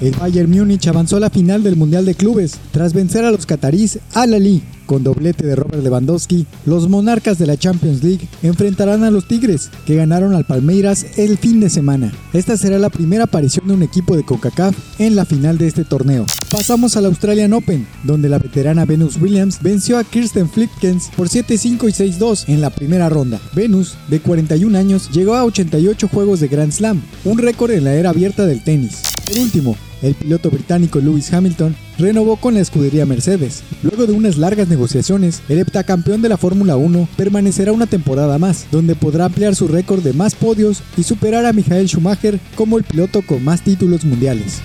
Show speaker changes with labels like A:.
A: El Bayern Múnich avanzó a la final del Mundial de Clubes tras vencer a los catarís Al Ali con doblete de Robert Lewandowski, los monarcas de la Champions League enfrentarán a los Tigres, que ganaron al Palmeiras el fin de semana. Esta será la primera aparición de un equipo de CONCACAF en la final de este torneo. Pasamos al Australian Open, donde la veterana Venus Williams venció a Kirsten Flipkens por 7-5 y 6-2 en la primera ronda. Venus, de 41 años, llegó a 88 juegos de Grand Slam, un récord en la era abierta del tenis. Por último, el piloto británico Lewis Hamilton renovó con la escudería Mercedes. Luego de unas largas negociaciones, el heptacampeón de la Fórmula 1 permanecerá una temporada más, donde podrá ampliar su récord de más podios y superar a Michael Schumacher como el piloto con más títulos mundiales.